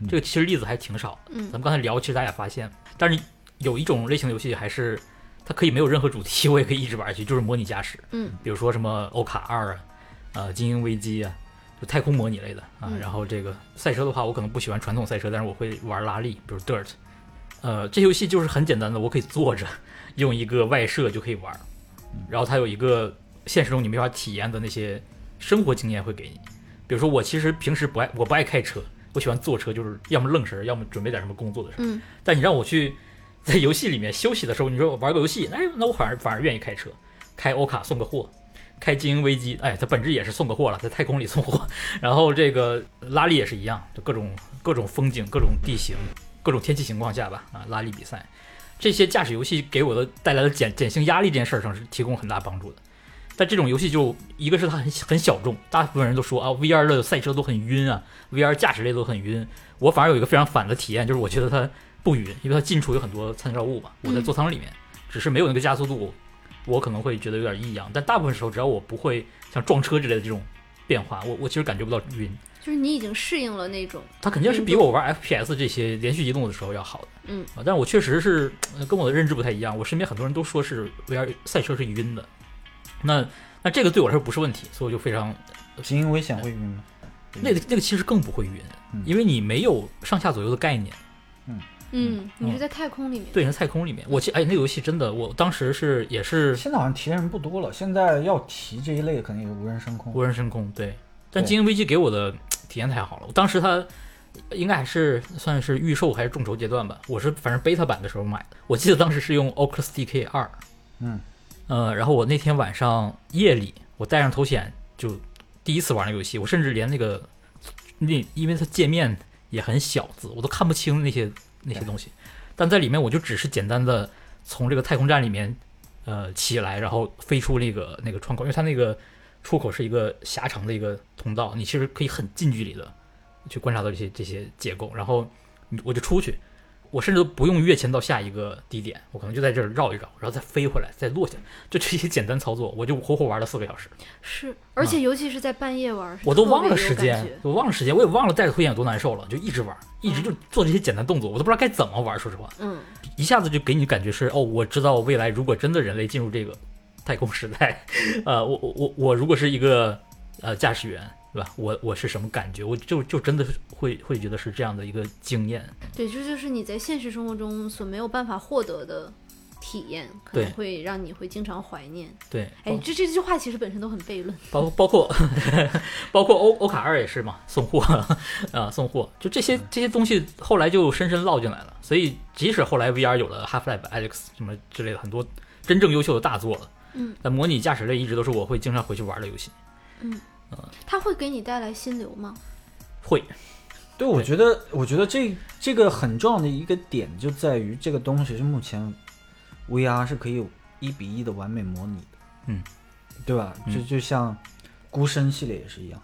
这个其实例子还挺少。嗯咱们刚才聊，其实大家也发现，但是有一种类型的游戏还是它可以没有任何主题，我也可以一直玩下去，就是模拟驾驶。嗯，比如说什么欧卡二啊，呃，精英危机啊，就太空模拟类的啊。嗯然后这个赛车的话，我可能不喜欢传统赛车，但是我会玩拉力，比如 Dirt。呃，这游戏就是很简单的，我可以坐着用一个外设就可以玩，然后它有一个现实中你没法体验的那些生活经验会给你。比如说我其实平时不爱我不爱开车，我喜欢坐车，就是要么愣神儿，要么准备点什么工作的事儿。嗯但你让我去在游戏里面休息的时候，你说我玩个游戏，哎，那我反而反而愿意开车，开欧卡送个货，开经营危机，哎，它本质也是送个货了，在太空里送货。然后这个拉力也是一样，就各种各种风景、各种地形、各种天气情况下吧，啊，拉力比赛，这些驾驶游戏给我的带来的减减轻压力这件事上是提供很大帮助的。但这种游戏就一个是它很很小众，大部分人都说啊，VR 的赛车都很晕啊，VR 驾驶类都很晕。我反而有一个非常反的体验，就是我觉得它不晕，因为它近处有很多参照物嘛。我在座舱里面，只是没有那个加速度，我可能会觉得有点异样。但大部分时候，只要我不会像撞车之类的这种变化，我我其实感觉不到晕。就是你已经适应了那种，它肯定是比我玩 FPS 这些连续移动的时候要好的。嗯啊，但是我确实是呃跟我的认知不太一样。我身边很多人都说是 VR 赛车是晕的，那那这个对我来说不是问题，所以我就非常精英危险会晕吗？那个那个其实更不会晕嗯，因为你没有上下左右的概念。嗯，你是在太空里面，对，是太空里面，我记哎那个游戏真的，我当时是也是。现在好像提的人不多了，现在要提这一类的肯定是无人升空。无人升空，对。但对。精英危机给我的体验太好了，我当时它应该还是算是预售还是众筹阶段吧，我是反正 beta 版的时候买的，我记得当时是用 Oculus DK 二，嗯，呃，然后我那天晚上夜里我戴上头显就第一次玩那个游戏，我甚至连那个那因为它界面也很小字，我都看不清那些那些东西，但在里面我就只是简单的从这个太空站里面呃起来，然后飞出那个那个窗口，因为它那个出口是一个狭长的一个通道，你其实可以很近距离的去观察到这些这些结构，然后我就出去。我甚至都不用跃迁到下一个地点，我可能就在这儿绕一绕，然后再飞回来，再落下，就这些简单操作，我就活活玩了四个小时。是，而且尤其是在半夜玩，我都忘了时间，我忘了时间，我也忘了戴着头显有多难受了，就一直玩，一直就做这些简单动作，我都不知道该怎么玩。说实话，嗯，一下子就给你感觉是哦，我知道未来如果真的人类进入这个太空时代，呃，我我我我如果是一个呃驾驶员，对吧？我我是什么感觉？我就就真的是会会觉得是这样的一个经验。对，这就是你在现实生活中所没有办法获得的体验，可能对会让你会经常怀念。对，哎，这这句话其实本身都很悖论。包包括 包括欧欧卡二也是嘛，送货 啊、送货，就这些这些东西后来就深深烙进来了。所以即使后来 VR 有了 Half-Life、Alex 什么之类的很多真正优秀的大作了，嗯，但模拟驾驶类一直都是我会经常回去玩的游戏。它会给你带来心流吗？会，对，我觉得，我觉得这这个很重要的一个点就在于这个东西是目前 VR 是可以有一比一的完美模拟的，嗯，对吧？嗯就就像孤身系列也是一样，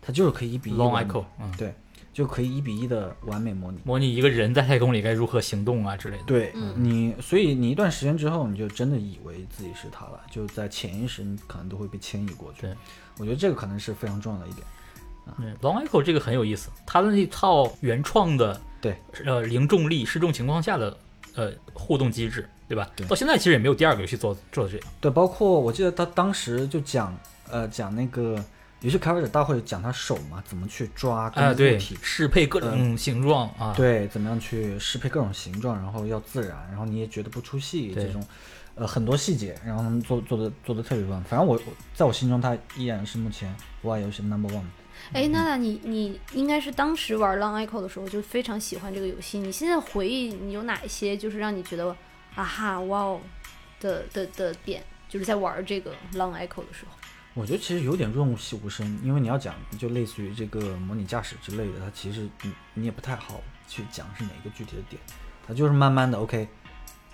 它就是可以一比一 Long Echo，嗯，对，就可以一比一的完美模拟。模拟一个人在太空里该如何行动啊之类的。对嗯你，所以你一段时间之后，你就真的以为自己是他了，就在潜意识你可能都会被迁移过去。对，我觉得这个可能是非常重要的一点。对，Long Echo 这个很有意思，它的那套原创的对呃零重力失重情况下的呃互动机制，对吧？对到现在其实也没有第二个游戏做做的这样。对，包括我记得他当时就讲，呃，讲那个游戏开发者大会讲他手嘛，怎么去抓跟啊，对，物体，适配各种形状啊，对，怎么样去适配各种形状，然后要自然，然后你也觉得不出戏这种，呃很多细节，然后他们做做的做的特别棒。反正我我在我心中，它依然是目前 VR 游戏 number one。哎，娜娜，你你应该是当时玩《Long Echo》的时候就非常喜欢这个游戏。你现在回忆，你有哪一些就是让你觉得啊哈哇哦的的的点？就是在玩这个《Long Echo》的时候。我觉得其实有点润物细无声，因为你要讲就类似于这个模拟驾驶之类的，它其实你你也不太好去讲是哪一个具体的点，它就是慢慢的 OK，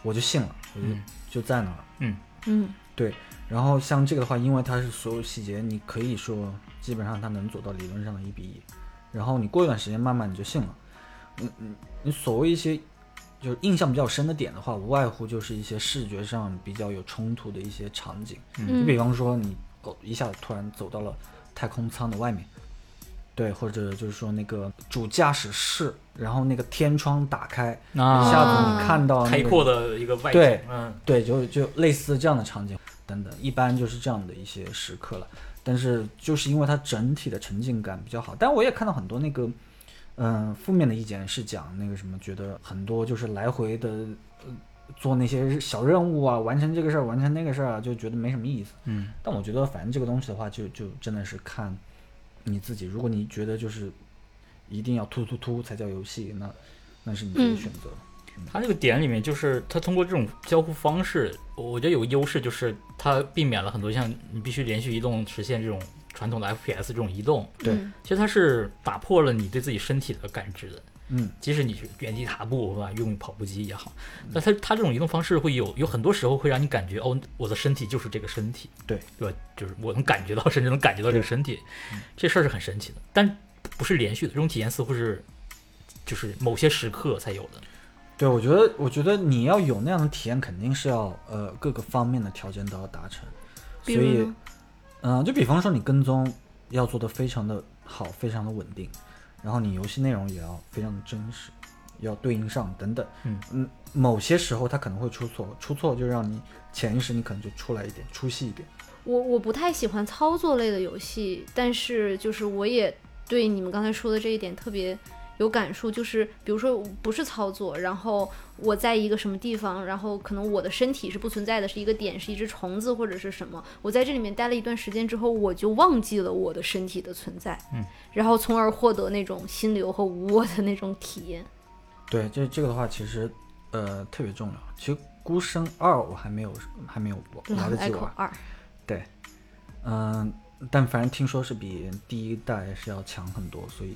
我就信了，我就、嗯就在那儿。嗯嗯对然后像这个的话，因为它是所有细节，你可以说基本上它能做到理论上的一比一。然后你过一段时间，慢慢你就信了。嗯嗯，你所谓一些就是印象比较深的点的话，无外乎就是一些视觉上比较有冲突的一些场景。就嗯比方说你哦一下子突然走到了太空舱的外面，对，或者就是说那个主驾驶室，然后那个天窗打开，一啊，下子你看到、那个、开阔的一个外对，嗯对，就就类似这样的场景等等，一般就是这样的一些时刻了。但是就是因为它整体的沉浸感比较好，但我也看到很多那个，嗯、负面的意见是讲那个什么，觉得很多就是来回的、呃、做那些小任务啊，完成这个事儿，完成那个事儿啊，就觉得没什么意思。嗯但我觉得反正这个东西的话就，就真的是看你自己。如果你觉得就是一定要突突突才叫游戏，那那是你自己的嗯选择。它这个点里面，就是它通过这种交互方式，我觉得有个优势就是它避免了很多像你必须连续移动实现这种传统的 FPS 这种移动。对嗯其实它是打破了你对自己身体的感知的。嗯，即使你是原地踏步是吧，用跑步机也好，那它它这种移动方式会有有很多时候会让你感觉哦，我的身体就是这个身体，对。对吧？就是我能感觉到，甚至能感觉到这个身体，这事儿是很神奇的，但不是连续的，这种体验似乎是就是某些时刻才有的。对，我觉得，我觉得你要有那样的体验，肯定是要呃各个方面的条件都要达成。比如所以，呢嗯、就比方说你跟踪要做的非常的好，非常的稳定，然后你游戏内容也要非常的真实，要对应上等等。嗯嗯某些时候它可能会出错，出错就让你潜意识你可能就出来一点，出戏一点。我我不太喜欢操作类的游戏，但是就是我也对你们刚才说的这一点特别有感触，就是比如说不是操作，然后我在一个什么地方，然后可能我的身体是不存在的，是一个点，是一只虫子或者是什么，我在这里面待了一段时间之后，我就忘记了我的身体的存在，嗯，然后从而获得那种心流和无我的那种体验。对，这这个的话其实呃特别重要。其实《孤生二》我还没有还没有玩来得及玩，二，嗯，但反正听说是比第一代是要强很多，所以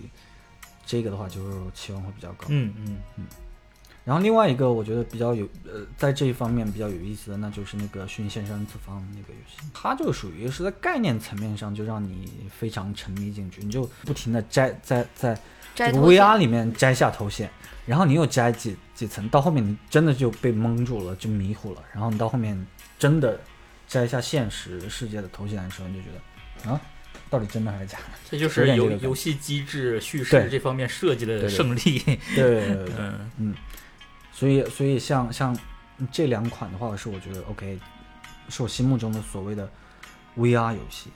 这个的话就是期望会比较高。嗯嗯。嗯。然后另外一个我觉得比较有呃，在这一方面比较有意思的，那就是那个《虚拟现实二次方》那个游戏，它就属于是在概念层面上就让你非常沉迷进去，你就不停的摘在在这个 VR 里面摘下头衔，然后你又摘几几层，到后面你真的就被蒙住了，就迷糊了，然后你到后面真的摘下现实世界的头衔的时候，你就觉得啊，到底真的还是假的？这就是游游戏机制、叙事这方面设计的胜利。对对对对对 嗯所以，所以像像这两款的话，是我觉得 OK，是我心目中的所谓的 VR 游戏。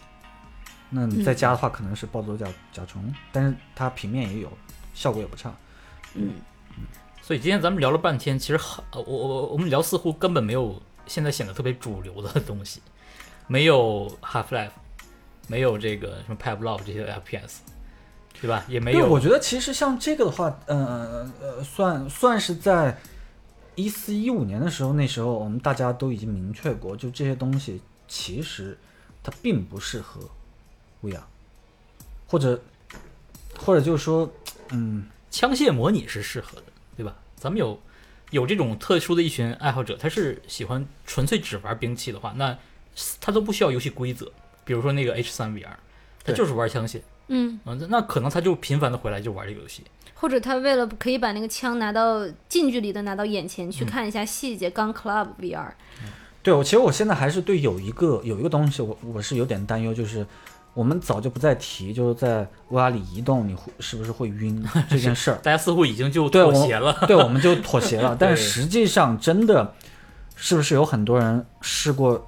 那你在家的话，可能是暴走甲甲虫，但是它平面也有，效果也不差。嗯，所以今天咱们聊了半天，其实很呃我我我们聊似乎根本没有现在显得特别主流的东西，没有 Half Life，没有这个什么 Pavlov 这些 FPS，对吧？也没对，有我觉得其实像这个的话，呃呃，算算是在一四一五年的时候，那时候我们大家都已经明确过，就这些东西其实它并不适合 VR，或者或者就是说，嗯，枪械模拟是适合的，对吧？咱们有有这种特殊的一群爱好者，他是喜欢纯粹只玩兵器的话，那他都不需要游戏规则，比如说那个 H 三 VR，他就是玩枪械，嗯，啊，那那可能他就频繁的回来就玩这个游戏，或者他为了可以把那个枪拿到近距离的拿到眼前去看一下细节，刚 Club VR，对我其实我现在还是对有一个有一个东西我我是有点担忧，就是我们早就不再提，就是在 VR 里移动你会是不是会晕？这件事儿。大家似乎已经就妥协了。对，我们就妥协了。但是实际上，真的是不是有很多人试过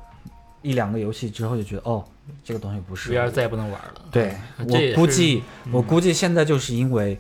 一两个游戏之后就觉得，哦，这个东西不是 VR 再也不能玩了。对，我估计，嗯我估计现在就是因为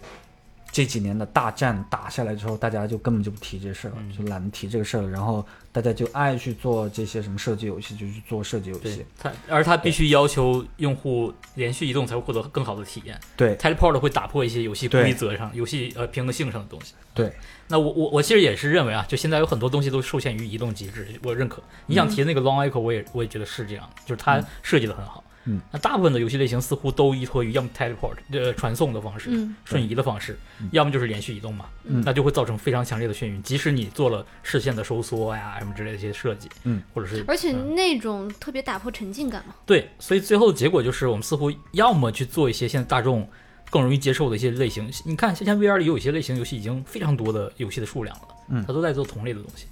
这几年的大战打下来之后，大家就根本就不提这事儿了，就懒得提这个事儿了。然后大家就爱去做这些什么射击游戏，就去做射击游对戏。它，而它必须要求用户连续移动才会获得更好的体验。对 Teleport 会打破一些游戏规则上、游戏呃平衡性上的东西。对，那我我我其实也是认为啊，就现在有很多东西都受限于移动机制，我认可。你想提的那个 Long Echo，我也我也觉得是这样，就是它设计的很好。嗯，那大部分的游戏类型似乎都依托于要么 teleport 呃传送的方式，嗯瞬移的方式，要么就是连续移动嘛，嗯那就会造成非常强烈的眩晕。即使你做了视线的收缩呀什么之类的一些设计，嗯，或者是而且嗯那种特别打破沉浸感嘛。对，所以最后的结果就是我们似乎要么去做一些现在大众更容易接受的一些类型。你看，现在 VR 里有一些类型游戏已经非常多的游戏的数量了，嗯它都在做同类的东西。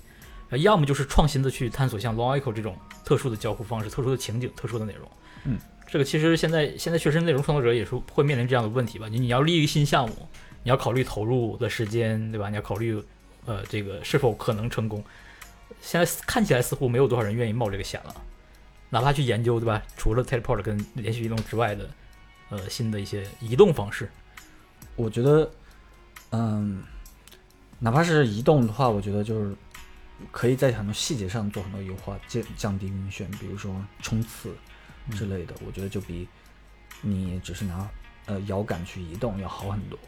呃，要么就是创新的去探索像 Long Echo 这种特殊的交互方式、特殊的情景、特殊的内容。嗯，这个其实现在现在确实内容创作者也是会面临这样的问题吧？你你要立一个新项目，你要考虑投入的时间，对吧？你要考虑呃这个是否可能成功。现在看起来似乎没有多少人愿意冒这个险了。哪怕去研究，对吧？除了 teleport 跟连续移动之外的，呃，新的一些移动方式，我觉得，嗯，哪怕是移动的话，我觉得就是可以在很多细节上做很多优化，降降低晕眩，比如说冲刺之类的，我觉得就比你只是拿呃摇杆去移动要好很多。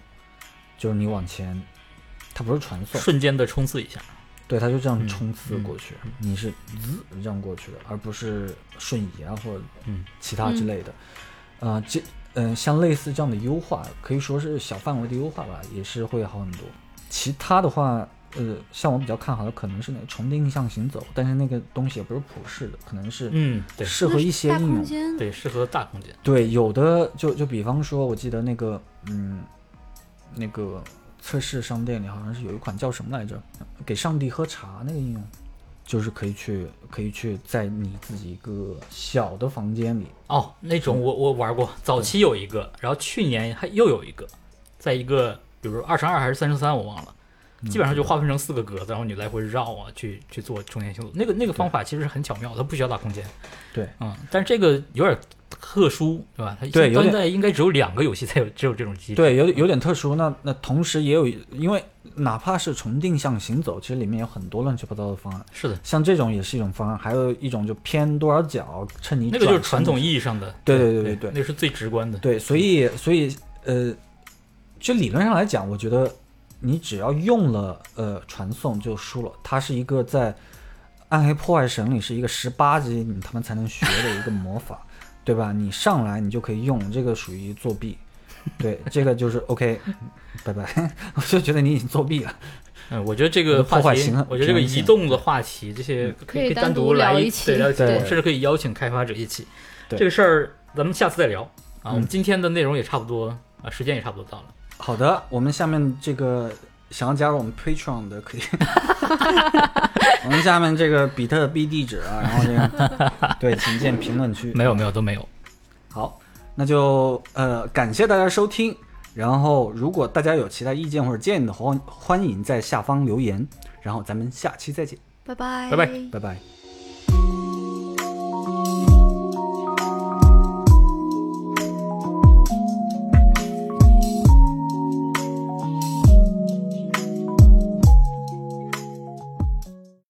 就是你往前，它不是传送，瞬间的冲刺一下。对，它就这样嗯冲刺嗯过去，你是滋这样过去的，而不是瞬移啊或者嗯其他之类的。呃，这嗯、像类似这样的优化，可以说是小范围的优化吧，也是会好很多。其他的话，呃，像我比较看好的可能是那个重定向行走，但是那个东西也不是普世的，可能是嗯，对适合一些应用。对，适合大空间。对，有的就就比方说，我记得那个嗯，那个测试商店里好像是有一款叫什么来着，给上帝喝茶那个应用，就是可以去可以去在你自己一个小的房间里，哦，那种我我玩过，早期有一个，然后去年还又有一个，在一个比如二乘二还是三乘三，我忘了。基本上就划分成四个格子，然后你来回绕啊，去去做充电行走。那个那个方法其实是很巧妙，它不需要大空间。对，嗯，但是这个有点特殊，对吧？它现对现在应该只有两个游戏才有只有这种机制。对，有有点特殊。那那同时也有，因为哪怕是重定向行走，其实里面有很多乱七八糟的方案。是的，像这种也是一种方案，还有一种就偏多少角，趁你那个就是传统意义上的。对对对对对对那是最直观的。对，所以所以呃，就理论上来讲，我觉得你只要用了呃传送就输了。它是一个在《暗黑破坏神》里是一个十八级你他妈才能学的一个魔法，对吧？你上来你就可以用，这个属于作弊。对，这个就是 OK，拜拜。我就觉得你已经作弊了。嗯，我觉得这个话题破坏型，我觉得这个移动的话题，这些可以可以单独来一起对聊一期，对甚至可以邀请开发者一起。对这个事儿咱们下次再聊啊。我们嗯今天的内容也差不多啊，时间也差不多到了。好的，我们下面这个想要加入我们 Patreon 的可以，我们下面这个比特币地址啊，然后这个 对，请见评论区。没有没有都没有。好，那就呃感谢大家收听。然后，如果大家有其他意见或者建议的话，欢迎在下方留言。然后咱们下期再见，拜拜，拜拜拜拜。